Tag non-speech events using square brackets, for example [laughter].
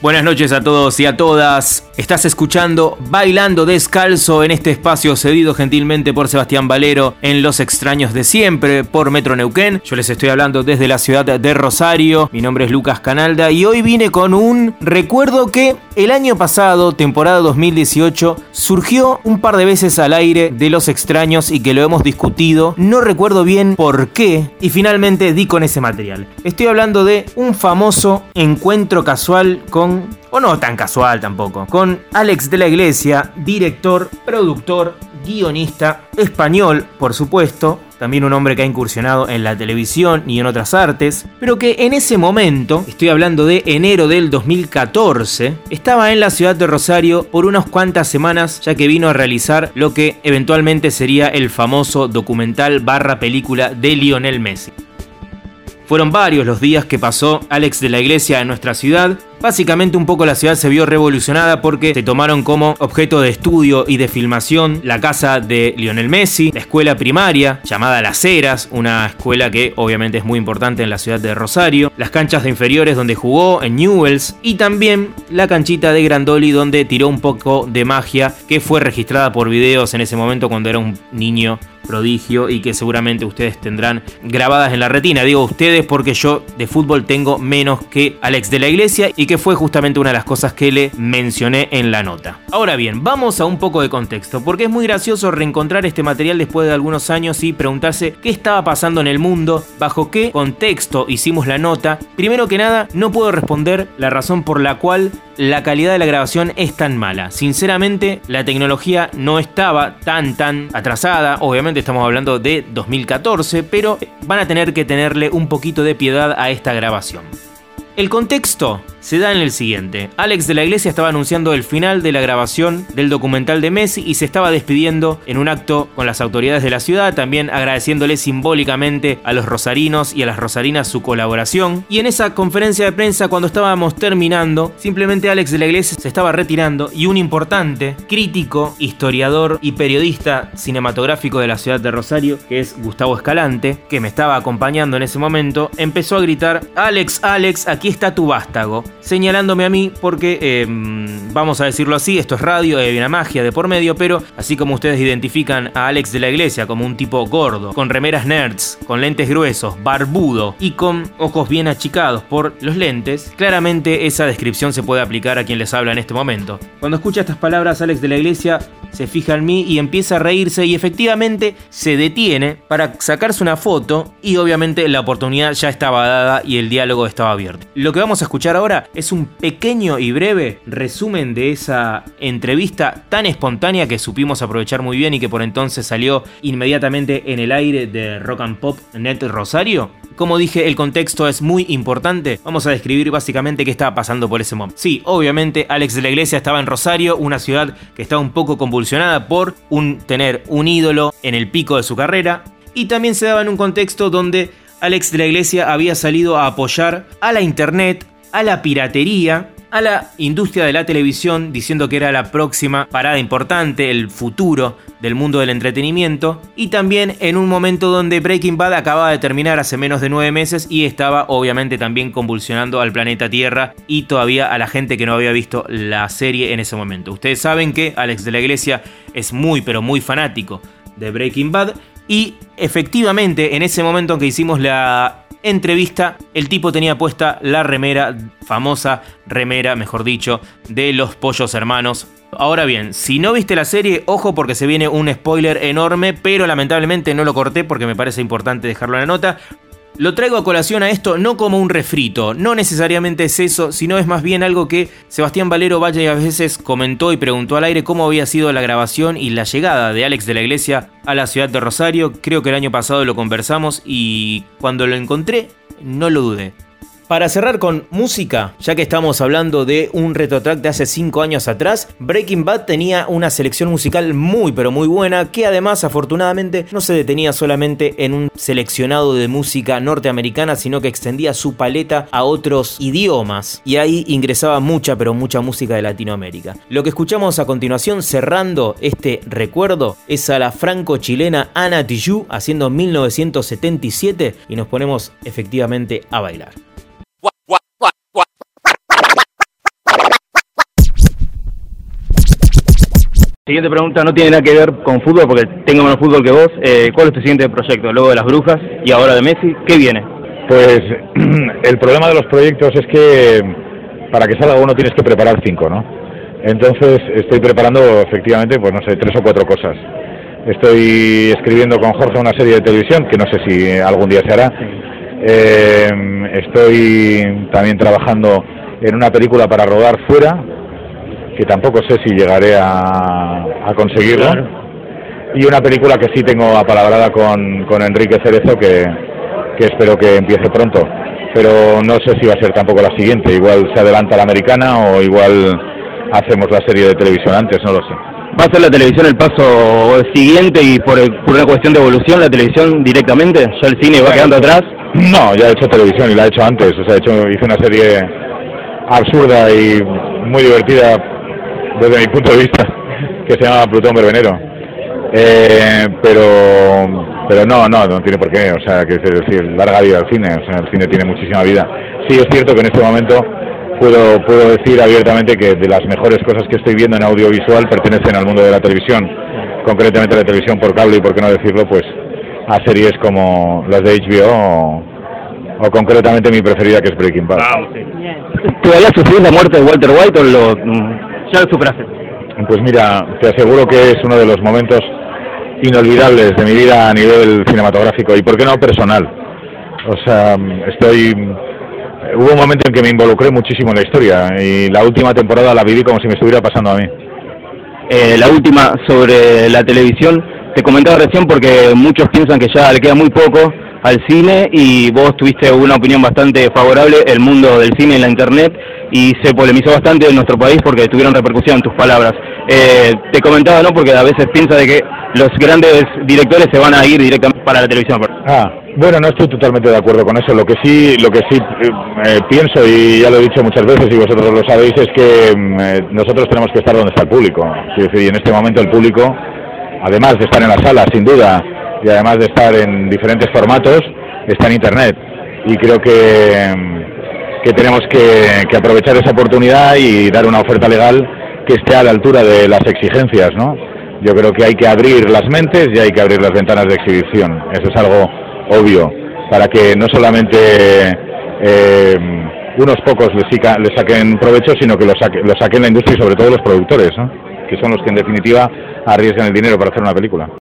Buenas noches a todos y a todas. Estás escuchando Bailando Descalzo en este espacio cedido gentilmente por Sebastián Valero en Los Extraños de Siempre por Metro Neuquén. Yo les estoy hablando desde la ciudad de Rosario. Mi nombre es Lucas Canalda y hoy vine con un recuerdo que el año pasado, temporada 2018, surgió un par de veces al aire de Los Extraños y que lo hemos discutido. No recuerdo bien por qué y finalmente di con ese material. Estoy hablando de un famoso encuentro casual con o no tan casual tampoco, con Alex de la Iglesia, director, productor, guionista, español, por supuesto, también un hombre que ha incursionado en la televisión y en otras artes, pero que en ese momento, estoy hablando de enero del 2014, estaba en la ciudad de Rosario por unas cuantas semanas ya que vino a realizar lo que eventualmente sería el famoso documental barra película de Lionel Messi. Fueron varios los días que pasó Alex de la Iglesia en nuestra ciudad. Básicamente un poco la ciudad se vio revolucionada porque se tomaron como objeto de estudio y de filmación la casa de Lionel Messi, la escuela primaria llamada Las Heras, una escuela que obviamente es muy importante en la ciudad de Rosario, las canchas de inferiores donde jugó en Newells y también la canchita de Grandoli donde tiró un poco de magia que fue registrada por videos en ese momento cuando era un niño prodigio y que seguramente ustedes tendrán grabadas en la retina. Digo ustedes porque yo de fútbol tengo menos que Alex de la Iglesia y que fue justamente una de las cosas que le mencioné en la nota. Ahora bien, vamos a un poco de contexto, porque es muy gracioso reencontrar este material después de algunos años y preguntarse qué estaba pasando en el mundo, bajo qué contexto hicimos la nota. Primero que nada, no puedo responder la razón por la cual la calidad de la grabación es tan mala. Sinceramente, la tecnología no estaba tan tan atrasada, obviamente estamos hablando de 2014, pero van a tener que tenerle un poquito de piedad a esta grabación. El contexto se da en el siguiente. Alex de la Iglesia estaba anunciando el final de la grabación del documental de Messi y se estaba despidiendo en un acto con las autoridades de la ciudad, también agradeciéndole simbólicamente a los rosarinos y a las rosarinas su colaboración. Y en esa conferencia de prensa, cuando estábamos terminando, simplemente Alex de la Iglesia se estaba retirando y un importante crítico, historiador y periodista cinematográfico de la ciudad de Rosario, que es Gustavo Escalante, que me estaba acompañando en ese momento, empezó a gritar, Alex, Alex, aquí está tu vástago señalándome a mí porque, em, vamos a decirlo así, esto es radio, hay una magia de por medio, pero así como ustedes identifican a Alex de la Iglesia como un tipo gordo, con remeras nerds, con lentes gruesos, barbudo y con ojos bien achicados por los lentes, claramente esa descripción se puede aplicar a quien les habla en este momento. Cuando escucha estas palabras, Alex de la Iglesia se fija en mí y empieza a reírse y efectivamente se detiene para sacarse una foto y obviamente la oportunidad ya estaba dada y el diálogo estaba abierto. Lo que vamos a escuchar ahora es un pequeño y breve resumen de esa entrevista tan espontánea que supimos aprovechar muy bien y que por entonces salió inmediatamente en el aire de Rock and Pop Net Rosario. Como dije, el contexto es muy importante. Vamos a describir básicamente qué estaba pasando por ese momento. Sí, obviamente Alex de la Iglesia estaba en Rosario, una ciudad que estaba un poco convulsionada por tener un ídolo en el pico de su carrera. Y también se daba en un contexto donde Alex de la Iglesia había salido a apoyar a la internet, a la piratería, a la industria de la televisión diciendo que era la próxima parada importante, el futuro del mundo del entretenimiento, y también en un momento donde Breaking Bad acababa de terminar hace menos de nueve meses y estaba obviamente también convulsionando al planeta Tierra y todavía a la gente que no había visto la serie en ese momento. Ustedes saben que Alex de la Iglesia es muy pero muy fanático de Breaking Bad y efectivamente en ese momento en que hicimos la entrevista, el tipo tenía puesta la remera, famosa remera, mejor dicho, de los pollos hermanos. Ahora bien, si no viste la serie, ojo porque se viene un spoiler enorme, pero lamentablemente no lo corté porque me parece importante dejarlo en la nota. Lo traigo a colación a esto no como un refrito, no necesariamente es eso, sino es más bien algo que Sebastián Valero vaya a veces comentó y preguntó al aire cómo había sido la grabación y la llegada de Alex de la Iglesia a la ciudad de Rosario. Creo que el año pasado lo conversamos y cuando lo encontré no lo dudé. Para cerrar con música, ya que estamos hablando de un retrotrack de hace 5 años atrás, Breaking Bad tenía una selección musical muy pero muy buena que además afortunadamente no se detenía solamente en un seleccionado de música norteamericana, sino que extendía su paleta a otros idiomas y ahí ingresaba mucha pero mucha música de Latinoamérica. Lo que escuchamos a continuación cerrando este recuerdo es a la franco-chilena Ana Tijoux haciendo 1977 y nos ponemos efectivamente a bailar. Siguiente pregunta no tiene nada que ver con fútbol porque tengo menos fútbol que vos. Eh, ¿Cuál es tu siguiente proyecto? Luego de las brujas y ahora de Messi, ¿qué viene? Pues [clears throat] el problema de los proyectos es que para que salga uno tienes que preparar cinco, ¿no? Entonces estoy preparando efectivamente, pues no sé, tres o cuatro cosas. Estoy escribiendo con Jorge una serie de televisión que no sé si algún día se hará. Eh, estoy también trabajando en una película para rodar fuera, que tampoco sé si llegaré a, conseguirlo. Y una película que sí tengo apalabrada con, con Enrique Cerezo, que, que espero que empiece pronto. Pero no sé si va a ser tampoco la siguiente. Igual se adelanta la americana o igual hacemos la serie de televisión antes, no lo sé. ¿Va a ser la televisión el paso siguiente y por, por una cuestión de evolución la televisión directamente? ¿Ya el cine va quedando atrás? No, ya he hecho televisión y la he hecho antes. O sea, he hecho, hice una serie absurda y muy divertida desde mi punto de vista, que se llama Plutón Verbenero. Eh, pero pero no, no, no tiene por qué, o sea, que es decir, larga vida al cine, o sea, el cine tiene muchísima vida. Sí es cierto que en este momento puedo, puedo decir abiertamente que de las mejores cosas que estoy viendo en audiovisual pertenecen al mundo de la televisión, concretamente la televisión por cable y por qué no decirlo, pues a series como las de HBO o, concretamente mi preferida que es Breaking Bad. Ah, sí. ¿Todavía sufrir la muerte de Walter White o lo, ya lo superaste? Pues mira, te aseguro que es uno de los momentos inolvidables de mi vida a nivel cinematográfico y por qué no personal. O sea, estoy hubo un momento en que me involucré muchísimo en la historia y la última temporada la viví como si me estuviera pasando a mí. Eh, la última sobre la televisión, te comentaba recién porque muchos piensan que ya le queda muy poco al cine y vos tuviste una opinión bastante favorable, el mundo del cine en la internet y se polemizó bastante en nuestro país porque tuvieron repercusión tus palabras. Eh, te comentaba, ¿no? Porque a veces piensa de que los grandes directores se van a ir directamente para la televisión. Ah, bueno, no estoy totalmente de acuerdo con eso. Lo que sí, lo que sí eh, pienso y ya lo he dicho muchas veces y vosotros lo sabéis es que mm, eh, nosotros tenemos que estar donde está el público. Es y en este momento el público, además de estar en la sala, sin duda, y además de estar en diferentes formatos, está en Internet. Y creo que, que tenemos que, que, aprovechar esa oportunidad y dar una oferta legal que esté a la altura de las exigencias. ¿no? Yo creo que hay que abrir las mentes y hay que abrir las ventanas de exhibición. Eso es algo obvio, para que no solamente eh, unos pocos le, le, saquen provecho, sino que lo, lo saquen la industria y sobre todo los productores, ¿no? que son los que en definitiva arriesgan el dinero para hacer una película.